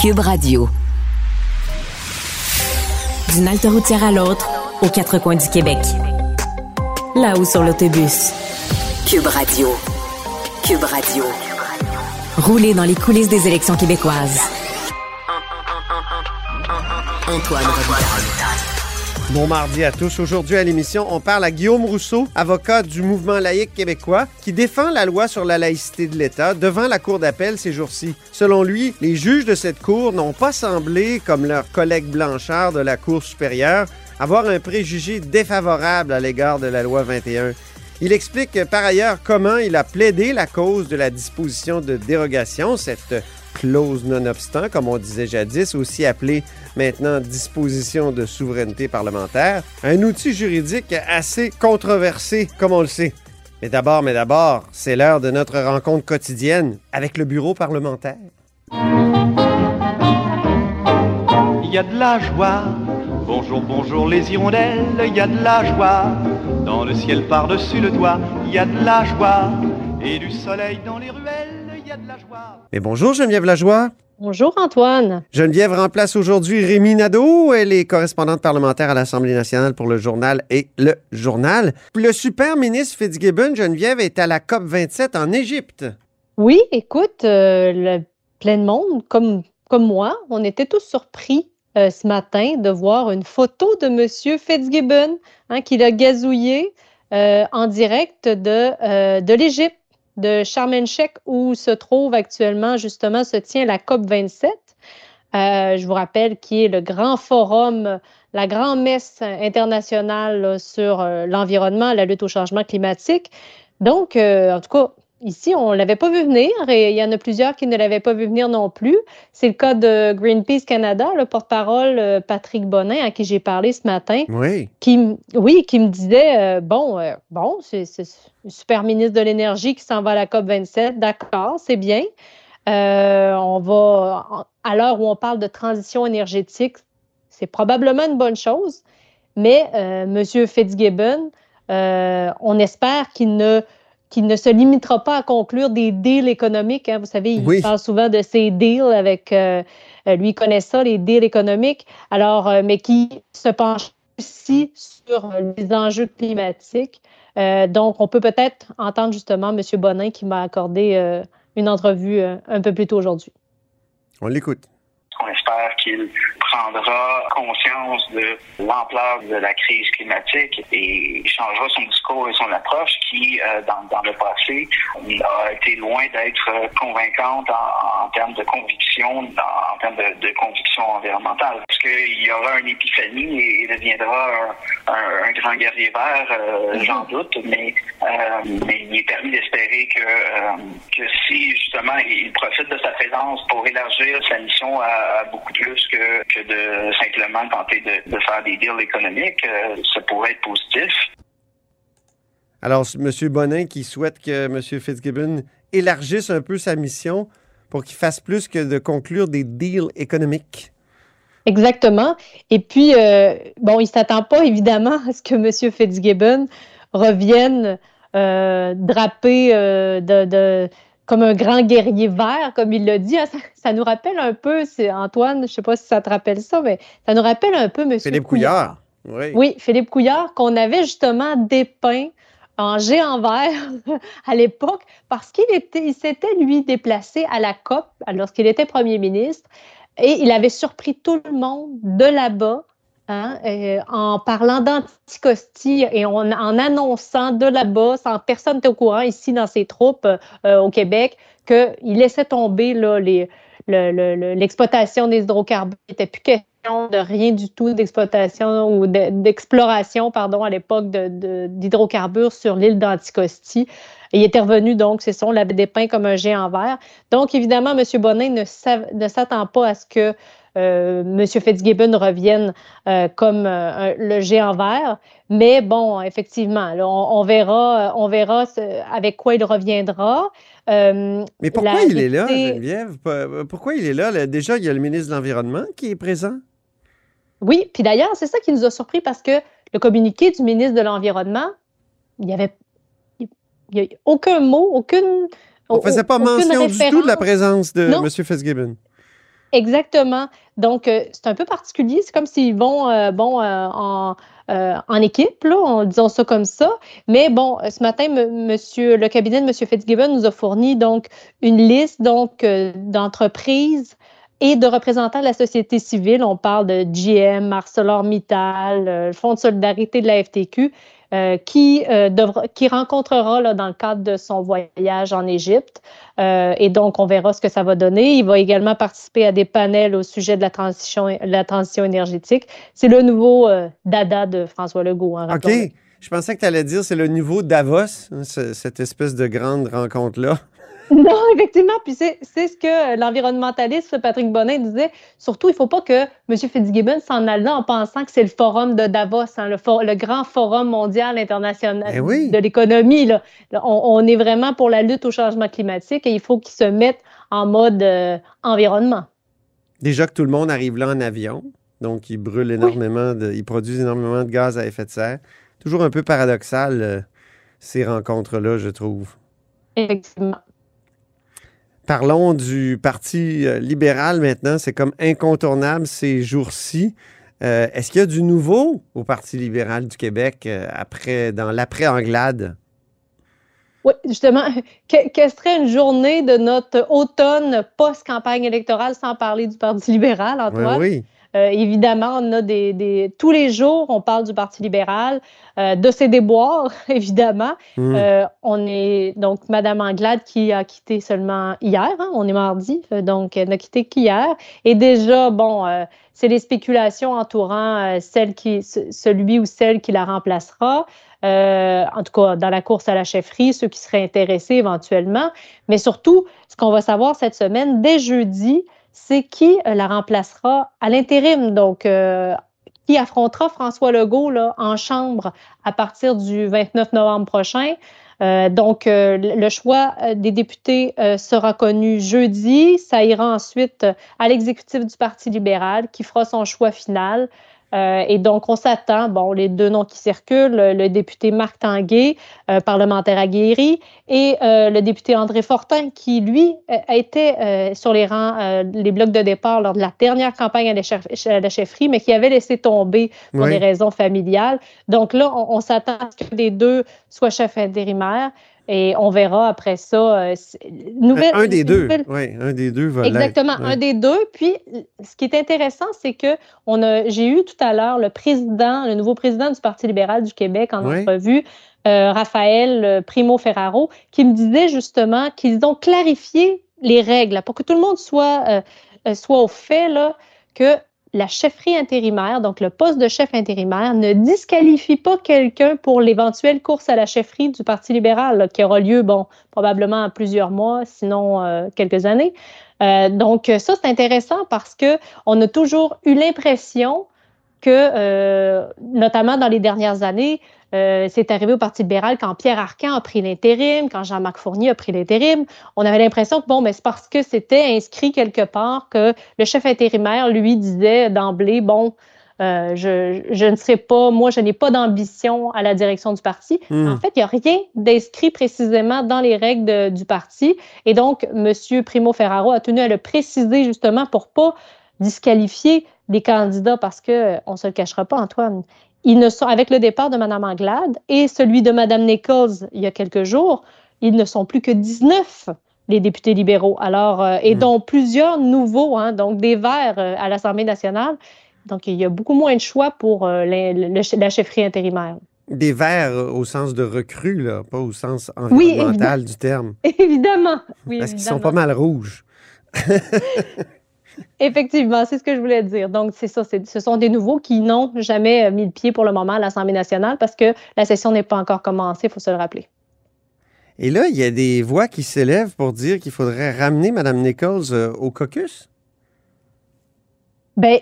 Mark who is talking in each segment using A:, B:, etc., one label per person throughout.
A: Cube Radio. D'une halte routière à l'autre, aux quatre coins du Québec. Là-haut sur l'autobus. Cube Radio. Cube Radio. Rouler dans les coulisses des élections québécoises. Antoine Robitaille.
B: Bon mardi à tous. Aujourd'hui à l'émission, on parle à Guillaume Rousseau, avocat du mouvement laïque québécois, qui défend la loi sur la laïcité de l'État devant la Cour d'appel ces jours-ci. Selon lui, les juges de cette Cour n'ont pas semblé, comme leurs collègues Blanchard de la Cour supérieure, avoir un préjugé défavorable à l'égard de la loi 21. Il explique par ailleurs comment il a plaidé la cause de la disposition de dérogation, cette clause non-obstant, comme on disait jadis, aussi appelée maintenant disposition de souveraineté parlementaire, un outil juridique assez controversé, comme on le sait. Mais d'abord, mais d'abord, c'est l'heure de notre rencontre quotidienne avec le bureau parlementaire.
C: Il y a de la joie. Bonjour, bonjour les hirondelles, il y a de la joie. Dans le ciel par-dessus le toit, il y a de la joie. Et du soleil dans les ruelles,
B: Mais bonjour Geneviève Lajoie.
D: Bonjour Antoine.
B: Geneviève remplace aujourd'hui Rémi Nadeau. Elle est correspondante parlementaire à l'Assemblée nationale pour le journal et le journal. Le super ministre Fitzgibbon, Geneviève, est à la COP 27 en Égypte.
D: Oui, écoute, euh, le plein de monde, comme, comme moi, on était tous surpris euh, ce matin de voir une photo de M. Fitzgibbon hein, qu'il a gazouillé euh, en direct de, euh, de l'Égypte, de Sharm el-Sheikh, où se trouve actuellement, justement, se tient la COP 27. Euh, je vous rappelle qui est le grand forum, la grande messe internationale sur euh, l'environnement, la lutte au changement climatique. Donc, euh, en tout cas, ici, on ne l'avait pas vu venir et il y en a plusieurs qui ne l'avaient pas vu venir non plus. C'est le cas de Greenpeace Canada, le porte-parole euh, Patrick Bonin, à qui j'ai parlé ce matin,
B: Oui.
D: qui, oui, qui me disait, euh, bon, euh, bon, c'est le super ministre de l'Énergie qui s'en va à la COP 27, d'accord, c'est bien. Euh, on va, à l'heure où on parle de transition énergétique, c'est probablement une bonne chose, mais M. Fitzgibbon, on espère qu'il ne, qu'il ne se limitera pas à conclure des deals économiques. hein. Vous savez, il
B: Oui.
D: parle souvent de ces deals avec, euh, euh, lui il connaît ça, les deals économiques, alors, euh, mais qui se penche aussi sur euh, les enjeux climatiques. Euh, donc, on peut peut-être entendre justement M. Bonin qui m'a accordé une entrevue un peu plus tôt aujourd'hui.
B: On l'écoute.
E: On espère qu'il prendra conscience de l'ampleur de la crise climatique et changera son discours et son approche qui, euh, dans, dans le passé, a été loin d'être convaincante en, en termes de conviction, en, en termes de, de conviction environnementale. Parce qu'il y aura une épiphanie et il deviendra un, un- un grand guerrier vert, euh, j'en doute, mais, euh, mais il est permis d'espérer que, que si justement il profite de sa présence pour élargir sa mission à, à beaucoup plus que, que de simplement tenter de, de faire des deals économiques, euh, ça pourrait être positif.
B: Alors, M. Bonin qui souhaite que M. Fitzgibbon élargisse un peu sa mission pour qu'il fasse plus que de conclure des deals économiques.
D: Exactement. Et puis, euh, bon, il ne s'attend pas évidemment à ce que M. Fitzgibbon revienne euh, drapé euh, de, de- comme un grand guerrier vert, comme il l'a dit. hein. Ça, ça nous rappelle un peu, c'est Antoine, je ne sais pas si ça te rappelle ça, mais ça nous rappelle un peu M.
B: Philippe Couillard. Oui.
D: Oui, Philippe Couillard, qu'on avait justement dépeint en géant vert à l'époque parce qu'il était, il s'était, lui, déplacé à la COP lorsqu'il était premier ministre et il avait surpris tout le monde de là-bas hein, euh, en parlant d'anticostie et en, annonçant de là-bas, sans personne n'était au courant ici dans ses troupes euh, au Québec, qu'il laissait tomber l'exploitation des hydrocarbures. Il n'était plus question de rien du tout d'exploitation ou de- d'exploration, pardon, à l'époque d'hydrocarbures sur l'île d'Anticosti. Il était revenu, donc, c'est ça, on l'avait dépeint comme un géant vert. Donc, évidemment, M. Bonin ne, sav- ne s'attend pas à ce que euh, M. Fitzgibbon revienne euh, comme euh, le géant vert. Mais bon, effectivement, là, on, on verra, on verra ce- avec quoi il reviendra. Euh,
B: Mais pourquoi il est là, Geneviève? Pourquoi il est là? Déjà, il y a le ministre de l'Environnement qui est présent.
D: Oui, puis d'ailleurs, c'est ça qui nous a surpris parce que le communiqué du ministre de l'Environnement, il y avait aucun mot, aucune.
B: On ne faisait pas mention du tout de la présence de
D: Non.
B: M. Fitzgibbon.
D: Exactement. Donc, euh, c'est un peu particulier. C'est comme s'ils vont euh, bon, euh, en, équipe, là, en disant ça comme ça. Mais bon, ce matin, monsieur, le cabinet de M. Fitzgibbon nous a fourni donc une liste donc d'entreprises et de représentants de la société civile. On parle de GM, ArcelorMittal, le Fonds de solidarité de la FTQ euh, qui, euh, devra, qui rencontrera là, dans le cadre de son voyage en Égypte. Euh, et donc, on verra ce que ça va donner. Il va également participer à des panels au sujet de la transition, la transition énergétique. C'est le nouveau dada de François Legault.
B: Hein, OK. Je pensais que tu allais dire c'est le nouveau Davos, hein, cette espèce de grande rencontre-là.
D: Non, effectivement. Puis c'est ce que l'environnementaliste Patrick Bonin disait. Surtout, il ne faut pas que M. Fitzgibbon s'en aille là en pensant que c'est le forum de Davos, hein, le, grand forum mondial international
B: eh
D: de l'économie. On, est vraiment pour la lutte au changement climatique et il faut qu'il se mette en mode euh, environnement.
B: Déjà que tout le monde arrive là en avion, donc il brûle énormément, de, il produit énormément de gaz à effet de serre. Toujours un peu paradoxal, euh, ces rencontres-là, je trouve.
D: Effectivement.
B: Parlons du Parti euh, libéral maintenant. C'est comme incontournable ces jours-ci. Euh, est-ce qu'il y a du nouveau au Parti libéral du Québec euh, après, dans l'après-Anglade?
D: Oui, justement, quelle serait une journée de notre automne post-campagne électorale sans parler du Parti libéral, Antoine?
B: Oui, oui.
D: Euh, évidemment, on a des, tous les jours, on parle du Parti libéral, euh, de ses déboires, évidemment.
B: Hmm.
D: Euh, on est donc Madame Anglade qui a quitté seulement hier, hein, on est mardi, donc elle n'a quitté qu'hier. Et déjà, bon, c'est les spéculations entourant celle qui, celui ou celle qui la remplacera. en tout cas, dans la course à la chefferie, ceux qui seraient intéressés éventuellement. Mais surtout, ce qu'on va savoir cette semaine, dès jeudi, c'est qui euh, la remplacera à l'intérim. Donc, euh, qui affrontera François Legault en chambre à partir du 29 novembre prochain. Euh, donc, le choix des députés sera connu jeudi. Ça ira ensuite à l'exécutif du Parti libéral qui fera son choix final. Euh, et donc, on s'attend, bon, les deux noms qui circulent, le, député Marc Tanguay, euh, parlementaire aguerri, et euh, le député André Fortin, qui, lui, a été sur les rangs, les blocs de départ lors de la dernière campagne à la, chefferie, mais qui avait laissé tomber pour des raisons familiales. Donc là, on, on s'attend à ce que les deux soient chefs intérimaires. Et on verra après ça.
B: Euh, nouvelle, un, des deux. Oui, un des deux va
D: Exactement, un des deux. Puis, ce qui est intéressant, c'est que on a, j'ai eu tout à l'heure le président, le nouveau président du Parti libéral du Québec en entrevue, euh, Raphaël euh, Primo Ferraro, qui me disait justement qu'ils ont clarifié les règles pour que tout le monde soit, soit au fait là, que la chefferie intérimaire, donc le poste de chef intérimaire, ne disqualifie pas quelqu'un pour l'éventuelle course à la chefferie du Parti libéral qui aura lieu, bon, probablement en plusieurs mois, sinon euh, quelques années. Euh, donc ça, c'est intéressant parce que on a toujours eu l'impression que, euh, notamment dans les dernières années, euh, c'est arrivé au Parti libéral quand Pierre Arcan a pris l'intérim, quand Jean-Marc Fournier a pris l'intérim. On avait l'impression que, bon, mais c'est parce que c'était inscrit quelque part que le chef intérimaire, lui, disait d'emblée, bon, euh, je, je, ne serai pas, moi, je n'ai pas d'ambition à la direction du parti.
B: Hmm.
D: En fait, il n'y a rien d'inscrit précisément dans les règles du parti. Et donc, M. Primo Ferraro a tenu à le préciser justement pour pas disqualifier des candidats parce que on se le cachera pas, Antoine. Ils ne sont, avec le départ de Mme Anglade et celui de Mme Nichols il y a quelques jours, ils ne sont plus que 19 les députés libéraux. Alors, euh, et hmm. dont plusieurs nouveaux, hein, donc des Verts euh, à l'Assemblée nationale. Donc, il y a beaucoup moins de choix pour euh, la chefferie intérimaire.
B: Des Verts au sens de recrue, là, pas au sens environnemental du terme.
D: Évidemment. Oui,
B: Parce qu'ils sont pas mal rouges.
D: Effectivement, c'est ce que je voulais dire. Donc, c'est ça, ce sont des nouveaux qui n'ont jamais euh, mis le pied pour le moment à l'Assemblée nationale parce que la session n'est pas encore commencée, il faut se le rappeler.
B: Et là, il y a des voix qui s'élèvent pour dire qu'il faudrait ramener Mme Nichols euh, au caucus?
D: Bien,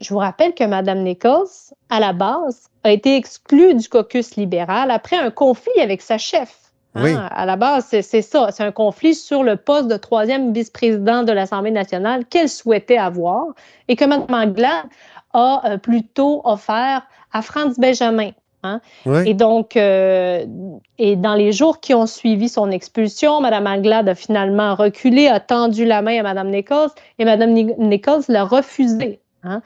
D: je vous rappelle que Mme Nichols, à la base, a été exclue du caucus libéral après un conflit avec sa chef. Hein, à la base, c'est ça. C'est un conflit sur le poste de troisième vice-président de l'Assemblée nationale qu'elle souhaitait avoir et que Mme Anglade a euh, plutôt offert à Franz Benjamin. Hein? Et donc, euh, et dans les jours qui ont suivi son expulsion, Mme Anglade a finalement reculé, a tendu la main à Mme Nichols et Mme Nichols l'a refusé. Hein?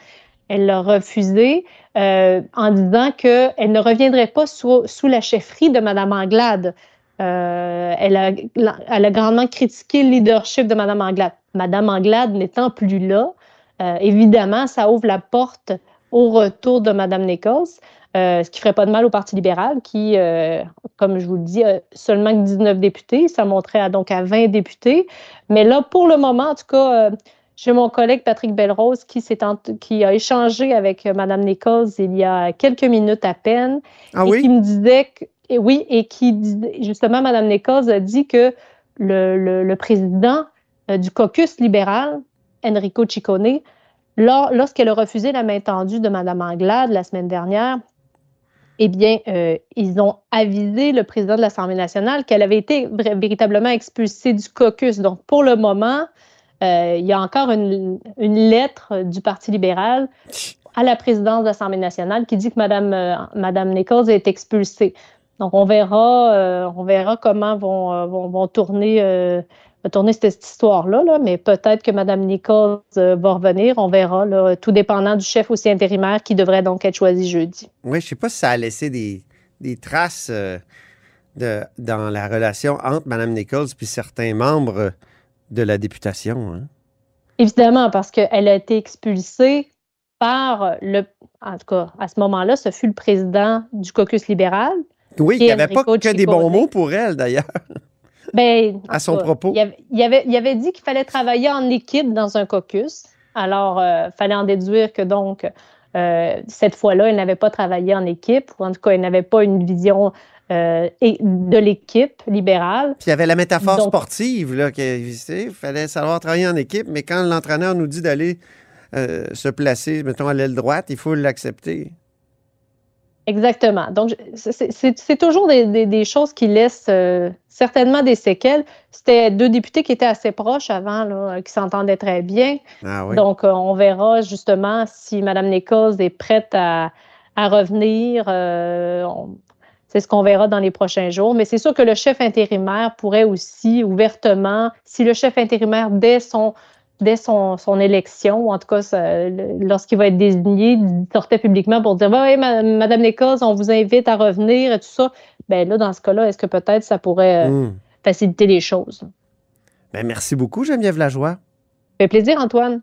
D: Elle l'a refusé euh, en disant qu'elle ne reviendrait pas sous, sous, la chefferie de Mme Anglade. Euh, elle, a, elle, a, grandement critiqué le leadership de Mme Anglade. Mme Anglade n'étant plus là, évidemment, ça ouvre la porte au retour de Mme Nichols. Euh, ce qui ne ferait pas de mal au Parti libéral, qui, euh, comme je vous le dis, a seulement 19 députés. Ça monterait à, donc à 20 députés. Mais là, pour le moment, en tout cas, euh, j'ai mon collègue Patrick Belrose qui, qui a échangé avec Mme Nichols il y a quelques minutes à peine.
B: Ah
D: et
B: oui?
D: Qui me disait que, oui, et qui, justement, Mme Nichols a dit que le, président du caucus libéral, Enrico Ciccone, lorsqu'elle a refusé la main tendue de Mme Anglade la semaine dernière, eh bien, euh, ils ont avisé le président de l'Assemblée nationale qu'elle avait été véritablement expulsée du caucus. Donc, pour le moment, euh, il y a encore une, lettre du Parti libéral à la présidence de l'Assemblée nationale qui dit que Mme, euh, Madame Nichols est expulsée. Donc, on verra, on verra comment vont, vont, vont tourner tourner cette, histoire-là, là, mais peut-être que Mme Nichols euh, va revenir. On verra, là, tout dépendant du chef aussi intérimaire qui devrait donc être choisi jeudi.
B: Oui, je ne sais pas si ça a laissé des, des traces euh, de, dans la relation entre Mme Nichols et certains membres de la députation. Hein.
D: Évidemment, parce qu'elle a été expulsée par le. En tout cas, à ce moment-là, ce fut le président du caucus libéral.
B: Oui, il n'y avait pas que des bons mots pour elle, d'ailleurs.
D: Ben,
B: à son propos.
D: Il avait, il avait, dit qu'il fallait travailler en équipe dans un caucus. Alors, il euh, fallait en déduire que donc, euh, cette fois-là, il n'avait pas travaillé en équipe, ou en tout cas, il n'avait pas une vision euh, de l'équipe libérale.
B: Puis il y avait la métaphore sportive, là, qu'il fallait savoir travailler en équipe, mais quand l'entraîneur nous dit d'aller se placer, mettons, à l'aile droite, il faut l'accepter.
D: Exactement. Donc, c'est toujours des, choses qui laissent euh, certainement des séquelles. C'était deux députés qui étaient assez proches avant, là, qui s'entendaient très bien.
B: Ah oui.
D: Donc, euh, on verra justement si Mme Nichols est prête à, revenir. Euh, c'est ce qu'on verra dans les prochains jours. Mais c'est sûr que le chef intérimaire pourrait aussi ouvertement, si le chef intérimaire, dès son dès son, élection, ou en tout cas lorsqu'il va être désigné, il sortait publiquement pour dire Oui, Madame Nichols, on vous invite à revenir et tout ça. Ben là, dans ce cas-là, est-ce que peut-être ça pourrait euh, hmm. faciliter les choses?
B: Ben, merci beaucoup, Geneviève Lajoie. Ça
D: fait plaisir, Antoine.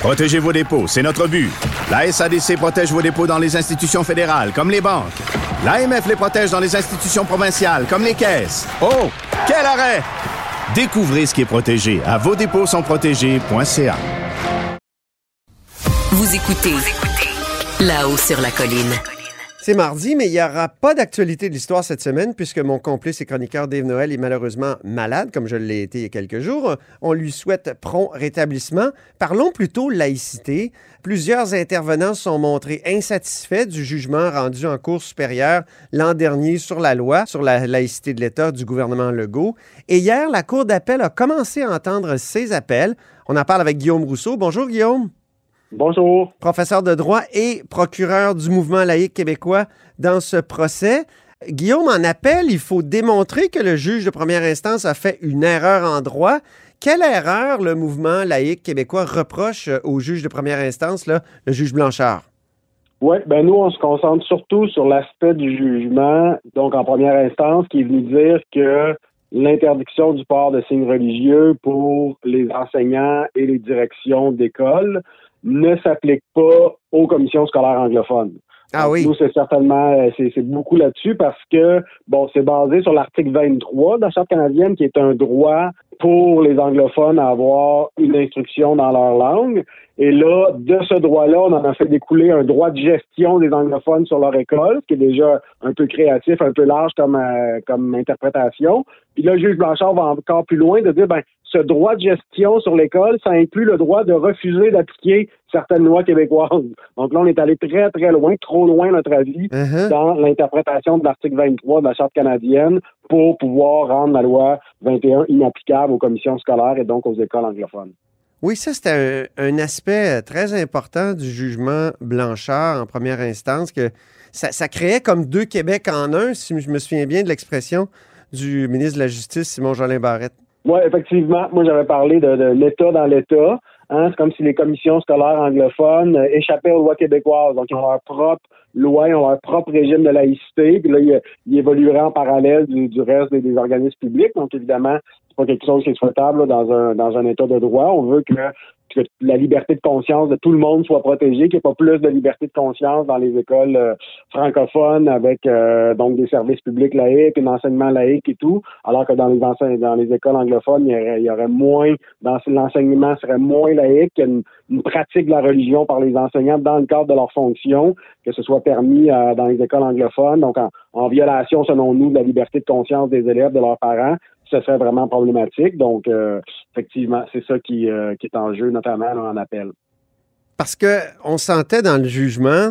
F: Protégez vos dépôts, c'est notre but. La SADC protège vos dépôts dans les institutions fédérales, comme les banques. L'AMF les protège dans les institutions provinciales, comme les caisses. Oh, quel arrêt! Découvrez ce qui est protégé à vos dépôts sont protégés.ca.
A: Vous écoutez là-haut sur la colline.
B: C'est mardi, mais il n'y aura pas d'actualité de l'histoire cette semaine puisque mon complice et chroniqueur Dave Noël est malheureusement malade, comme je l'ai été il y a quelques jours. On lui souhaite prompt rétablissement. Parlons plutôt laïcité. Plusieurs intervenants sont montrés insatisfaits du jugement rendu en Cour supérieure l'an dernier sur la loi sur la laïcité de l'État du gouvernement Legault. Et hier, la Cour d'appel a commencé à entendre ces appels. On en parle avec Guillaume Rousseau. Bonjour Guillaume.
G: Bonjour.
B: Professeur de droit et procureur du mouvement laïque québécois dans ce procès. Guillaume, en appel, il faut démontrer que le juge de première instance a fait une erreur en droit. Quelle erreur le mouvement laïque québécois reproche au juge de première instance, là, le juge Blanchard?
G: Oui, ben nous, on se concentre surtout sur l'aspect du jugement, donc en première instance, qui est venu dire que l'interdiction du port de signes religieux pour les enseignants et les directions d'école ne s'applique pas aux commissions scolaires anglophones.
B: Ah oui.
G: Nous, c'est certainement, euh, c'est beaucoup là-dessus parce que, bon, c'est basé sur l'article 23 de la Charte canadienne qui est un droit pour les anglophones à avoir une instruction dans leur langue. Et là, de ce droit-là, on en a fait découler un droit de gestion des anglophones sur leur école, ce qui est déjà un peu créatif, un peu large comme, euh, comme interprétation. Puis là, le juge Blanchard va encore plus loin de dire, ben, ce droit de gestion sur l'école, ça inclut le droit de refuser d'appliquer certaines lois québécoises. Donc là, on est allé très, très loin, trop loin, à notre avis,
B: Uh-huh.
G: dans l'interprétation de l'article 23 de la Charte canadienne pour pouvoir rendre la loi 21 inapplicable aux commissions scolaires et donc aux écoles anglophones.
B: Oui, ça, c'était un, un aspect très important du jugement Blanchard en première instance, que ça, ça créait comme deux Québec en un, si je me souviens bien de l'expression du ministre de la Justice, Simon-Jolin Barrette.
G: Oui, effectivement. Moi, j'avais parlé de, de l'État dans l'État. Hein, c'est comme si les commissions scolaires anglophones euh, échappaient aux lois québécoises. Donc, ils ont leur propre loi, ils ont leur propre régime de laïcité. Puis là, ils, ils évolueraient en parallèle du, du reste des, des organismes publics. Donc, évidemment, c'est pas quelque chose qui est souhaitable là, dans un dans un État de droit. On veut que, que la liberté de conscience de tout le monde soit protégée, qu'il n'y ait pas plus de liberté de conscience dans les écoles euh, francophones avec euh, donc des services publics laïques, un enseignement laïque et tout, alors que dans les dans les écoles anglophones, il y aurait, moins dans l'enseignement serait moins laïque, une, une pratique de la religion par les enseignants dans le cadre de leur fonction, que ce soit permis euh, dans les écoles anglophones, donc en violation selon nous de la liberté de conscience des élèves, de leurs parents ce serait vraiment problématique. Donc, euh, effectivement, c'est ça qui, euh, qui, est en jeu, notamment en appel.
B: Parce que on sentait dans le jugement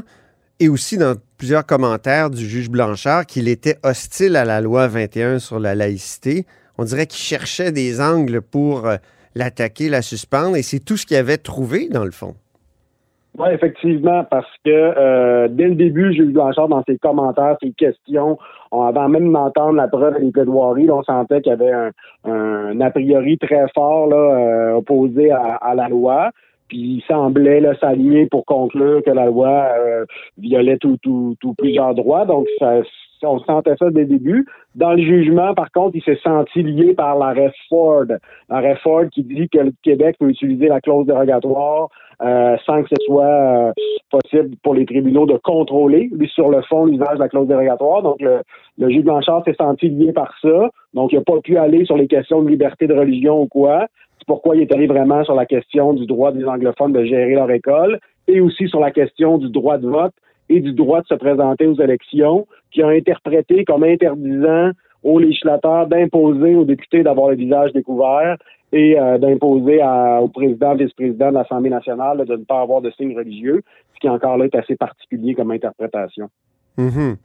B: et aussi dans plusieurs commentaires du juge Blanchard qu'il était hostile à la loi 21 sur la laïcité. On dirait qu'il cherchait des angles pour euh, l'attaquer, la suspendre, et c'est tout ce qu'il avait trouvé, dans le fond.
G: Oui, effectivement, parce que euh, dès le début, Jules Blanchard, dans ses commentaires, ses questions, on, avant même d'entendre la preuve des plaidoiries, on sentait qu'il y avait un, un, a priori très fort là, euh, opposé à, à, la loi. Puis il semblait s'aligner pour conclure que la loi euh, violait tout, tout, tout plusieurs droits. Donc ça, on sentait ça dès le début. Dans le jugement, par contre, il s'est senti lié par l'arrêt Ford. L'arrêt Ford qui dit que le Québec peut utiliser la clause dérogatoire euh, sans que ce soit euh, possible pour les tribunaux de contrôler, lui, sur le fond, l'usage de la clause dérogatoire. Donc, le, le juge Blanchard s'est senti lié par ça. Donc, il n'a pas pu aller sur les questions de liberté de religion ou quoi. C'est pourquoi il est allé vraiment sur la question du droit des anglophones de gérer leur école et aussi sur la question du droit de vote et du droit de se présenter aux élections, qui a interprété comme interdisant aux législateurs d'imposer aux députés d'avoir le visage découvert et euh, d'imposer au président, vice-président de l'Assemblée nationale de ne pas avoir de signes religieux, ce qui encore là est assez particulier comme interprétation.
B: Mm -hmm.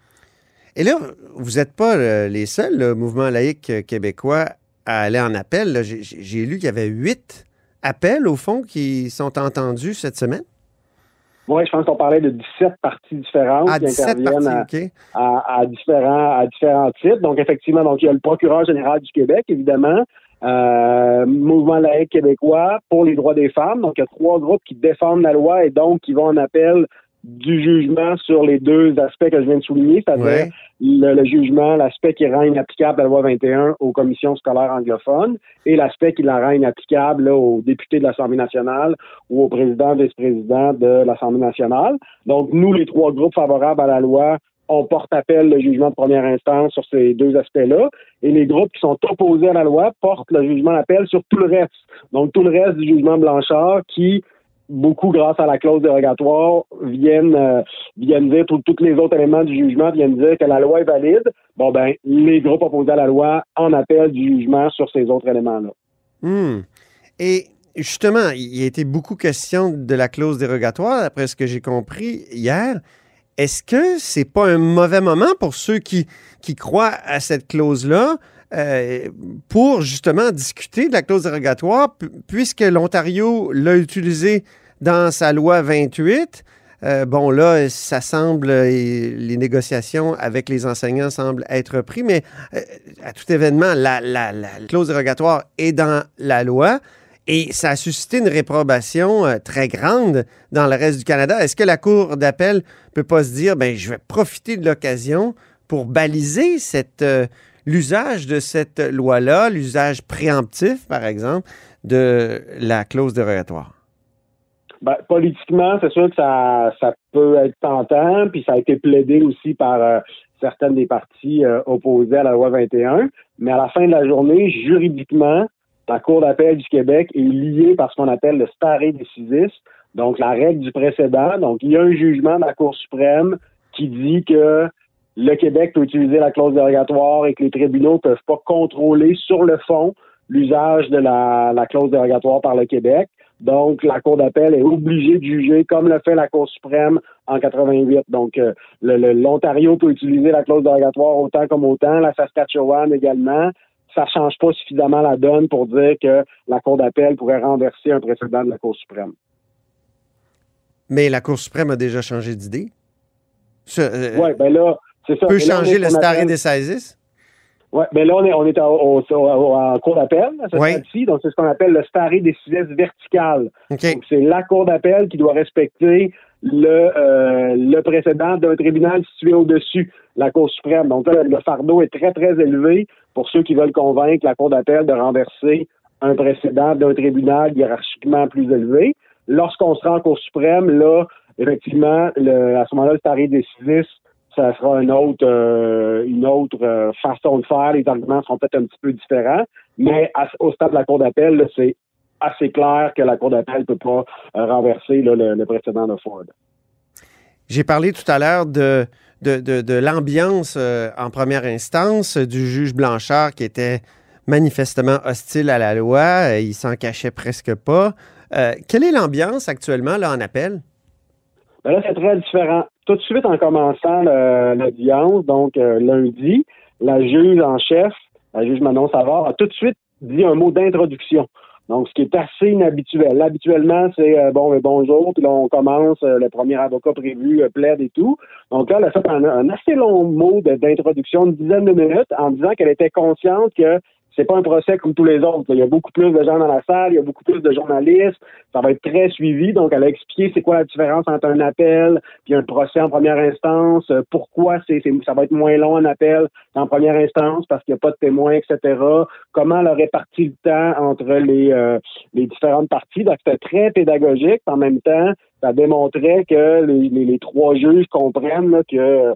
B: Et là, vous n'êtes pas euh, les seuls, le mouvement laïque québécois, à aller en appel. J'ai lu qu'il y avait huit appels, au fond, qui sont entendus cette semaine.
G: Oui, je pense qu'on parlait de 17 parties différentes
B: ah,
G: qui interviennent
B: parties, okay.
G: à, à, différents, à différents titres. Donc, effectivement, donc il y a le procureur général du Québec, évidemment, euh, Mouvement laïque québécois pour les droits des femmes. Donc, il y a trois groupes qui défendent la loi et donc qui vont en appel du jugement sur les deux aspects que je viens de souligner, c'est-à-dire
B: ouais.
G: le, le, jugement, l'aspect qui rend inapplicable la loi 21 aux commissions scolaires anglophones et l'aspect qui la rend inapplicable là, aux députés de l'Assemblée nationale ou au président, vice-président de l'Assemblée nationale. Donc, nous, les trois groupes favorables à la loi, on porte appel le jugement de première instance sur ces deux aspects-là. Et les groupes qui sont opposés à la loi portent le jugement d'appel sur tout le reste. Donc, tout le reste du jugement Blanchard qui beaucoup grâce à la clause dérogatoire, viennent, euh, viennent dire, tous les autres éléments du jugement viennent dire que la loi est valide. Bon, ben, les groupes opposés à la loi en appellent du jugement sur ces autres éléments-là.
B: Mmh. Et justement, il a été beaucoup question de la clause dérogatoire, après ce que j'ai compris hier. Est-ce que c'est pas un mauvais moment pour ceux qui, qui croient à cette clause-là? Euh, pour justement discuter de la clause dérogatoire, puisque l'Ontario l'a utilisé dans sa loi 28. Euh, bon, là, ça semble, les négociations avec les enseignants semblent être pris, mais euh, à tout événement, la, la, la, clause dérogatoire est dans la loi et ça a suscité une réprobation euh, très grande dans le reste du Canada. Est-ce que la Cour d'appel ne peut pas se dire, ben, je vais profiter de l'occasion pour baliser cette l'usage de cette loi-là, l'usage préemptif, par exemple, de la clause dérogatoire?
G: Ben, politiquement, c'est sûr que ça, ça peut être tentant, puis ça a été plaidé aussi par euh, certaines des parties euh, opposées à la loi 21. Mais à la fin de la journée, juridiquement, la Cour d'appel du Québec est liée par ce qu'on appelle le stare decisis, donc la règle du précédent. Donc, il y a un jugement de la Cour suprême qui dit que le Québec peut utiliser la clause dérogatoire et que les tribunaux ne peuvent pas contrôler sur le fond l'usage de la, la clause dérogatoire par le Québec. Donc, la Cour d'appel est obligée de juger comme le fait la Cour suprême en 88. Donc, euh, l'Ontario peut utiliser la clause dérogatoire autant comme autant, la Saskatchewan également. Ça change pas suffisamment la donne pour dire que la Cour d'appel pourrait renverser un précédent de la Cour suprême.
B: Mais la Cour suprême a déjà changé d'idée.
G: Euh, oui, ben là, ça.
B: Peut changer le stare decisis?
G: Oui, mais là, on est, on est en cour d'appel à cette
B: ouais.
G: donc c'est ce qu'on appelle le stare decisis vertical. Donc, c'est la cour d'appel qui doit respecter le, euh, le précédent d'un tribunal situé au-dessus, la Cour suprême. Donc là, le fardeau est très, très élevé pour ceux qui veulent convaincre la Cour d'appel de renverser un précédent d'un tribunal hiérarchiquement plus élevé. Lorsqu'on se rend en Cour suprême, là, effectivement, le, à ce moment-là, le stare decisis ça sera une autre, euh, une autre euh, façon de faire. Les arguments seront peut-être un petit peu différents, mais au stade de la Cour d'appel, c'est assez clair que la Cour d'appel ne peut pas euh, renverser le, précédent de Ford.
B: J'ai parlé tout à l'heure de, de, l'ambiance en première instance du juge Blanchard qui était manifestement hostile à la loi. Il s'en cachait presque pas. quelle est l'ambiance actuellement là, en appel?
G: Ben là, c'est très différent. Tout de suite en commençant l'audience, donc euh, lundi, la juge en chef, la juge Manon Savard, a tout de suite dit un mot d'introduction. Donc, ce qui est assez inhabituel. habituellement, c'est euh, bon, bonjour, puis là, on commence, euh, le premier avocat prévu plaide et tout. Donc là, elle a fait un assez long mot d'introduction, une dizaine de minutes, en disant qu'elle était consciente que c'est pas un procès comme tous les autres. Il y a beaucoup plus de gens dans la salle, il y a beaucoup plus de journalistes. Ça va être très suivi. Donc, elle a expliqué c'est quoi la différence entre un appel puis un procès en première instance. Euh, pourquoi c'est, ça va être moins long un appel qu'en première instance parce qu'il n'y a pas de témoins, etc. Comment elle a réparti le temps entre les, euh, les différentes parties. Donc, c'était très pédagogique. En même temps, ça démontrait que les, les, trois juges comprennent que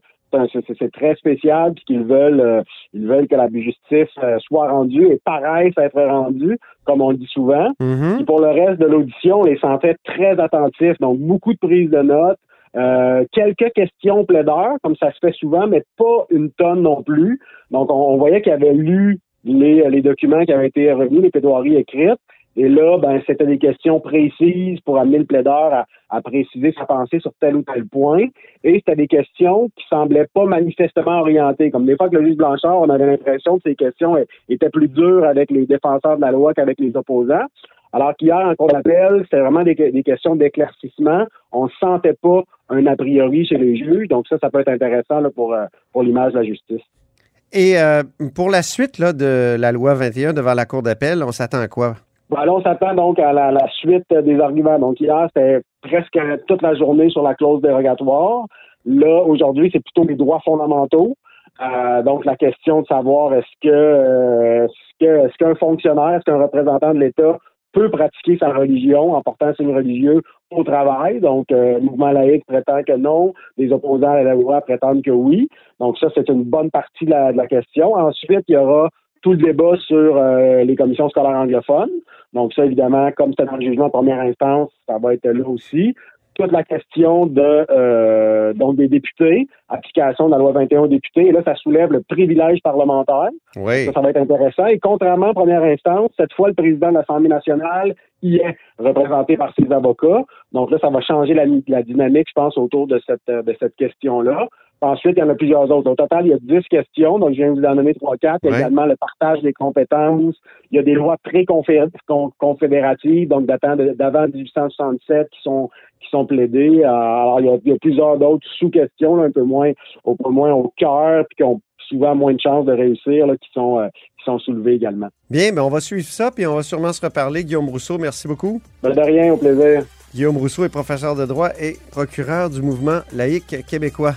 G: c'est très spécial puis qu'ils veulent euh, ils veulent que la justice euh, soit rendue et paraisse être rendue comme on le dit souvent.
B: Mm-hmm.
G: pour le reste de l'audition, on les sentait très attentifs, donc beaucoup de prises de notes. Euh, quelques questions plaideurs, comme ça se fait souvent, mais pas une tonne non plus. Donc, on, voyait qu'il avait lu les, les documents qui avaient été remis, les plaidoiries écrites. Et là, ben, c'était des questions précises pour amener le plaideur à, préciser sa pensée sur tel ou tel point. Et c'était des questions qui semblaient pas manifestement orientées. Comme des fois que le juge Blanchard, on avait l'impression que ces questions étaient plus dures avec les défenseurs de la loi qu'avec les opposants. Alors qu'hier, en cours d'appel, c'était vraiment des, questions d'éclaircissement. On ne sentait pas un a priori chez les juges. Donc ça, ça peut être intéressant pour, euh, pour l'image de la justice.
B: Et euh, pour la suite de la loi 21 devant la Cour d'appel, on s'attend à quoi?
G: Bon, là, on s'attend donc à la, suite des arguments. Donc, hier, c'était presque toute la journée sur la clause dérogatoire. Là, aujourd'hui, c'est plutôt les droits fondamentaux. Euh, donc, la question de savoir est-ce que euh, est-ce qu'un fonctionnaire, est-ce qu'un représentant de l'État peut pratiquer sa religion en portant signe religieux au travail? Donc, euh, le mouvement laïque prétend que non, les opposants à la loi prétendent que oui. Donc, ça, c'est une bonne partie de la question. Ensuite, il y aura tout le débat sur euh, les commissions scolaires anglophones. Donc ça, évidemment, comme c'était dans le jugement en première instance, ça va être là aussi. Toute la question de euh, donc des députés, application de la loi 21 aux députés, et là, ça soulève le privilège parlementaire.
B: Oui.
G: Ça, ça va être intéressant. Et contrairement en première instance, cette fois, le président de l'Assemblée nationale y est représenté par ses avocats. Donc là, ça va changer la, la dynamique, je pense, autour de cette, de cette question-là. Ensuite, il y en a plusieurs autres. Au total, il y a 10 questions, donc je viens de vous en donner 3-4. Il y a également le partage des compétences. Il y a des lois pré-confédératives, donc datant d'avant 1867, qui sont qui sont plaidées. Euh, alors, il y a, plusieurs d'autres sous-questions, un peu moins au peu moins au cœur, puis qui ont souvent moins de chances de réussir, qui sont euh, qui sont soulevées également.
B: Bien, mais ben, on va suivre ça, puis on va sûrement se reparler. Guillaume Rousseau, merci beaucoup.
G: Ben, de rien, au plaisir.
B: Guillaume Rousseau est professeur de droit et procureur du mouvement laïque québécois.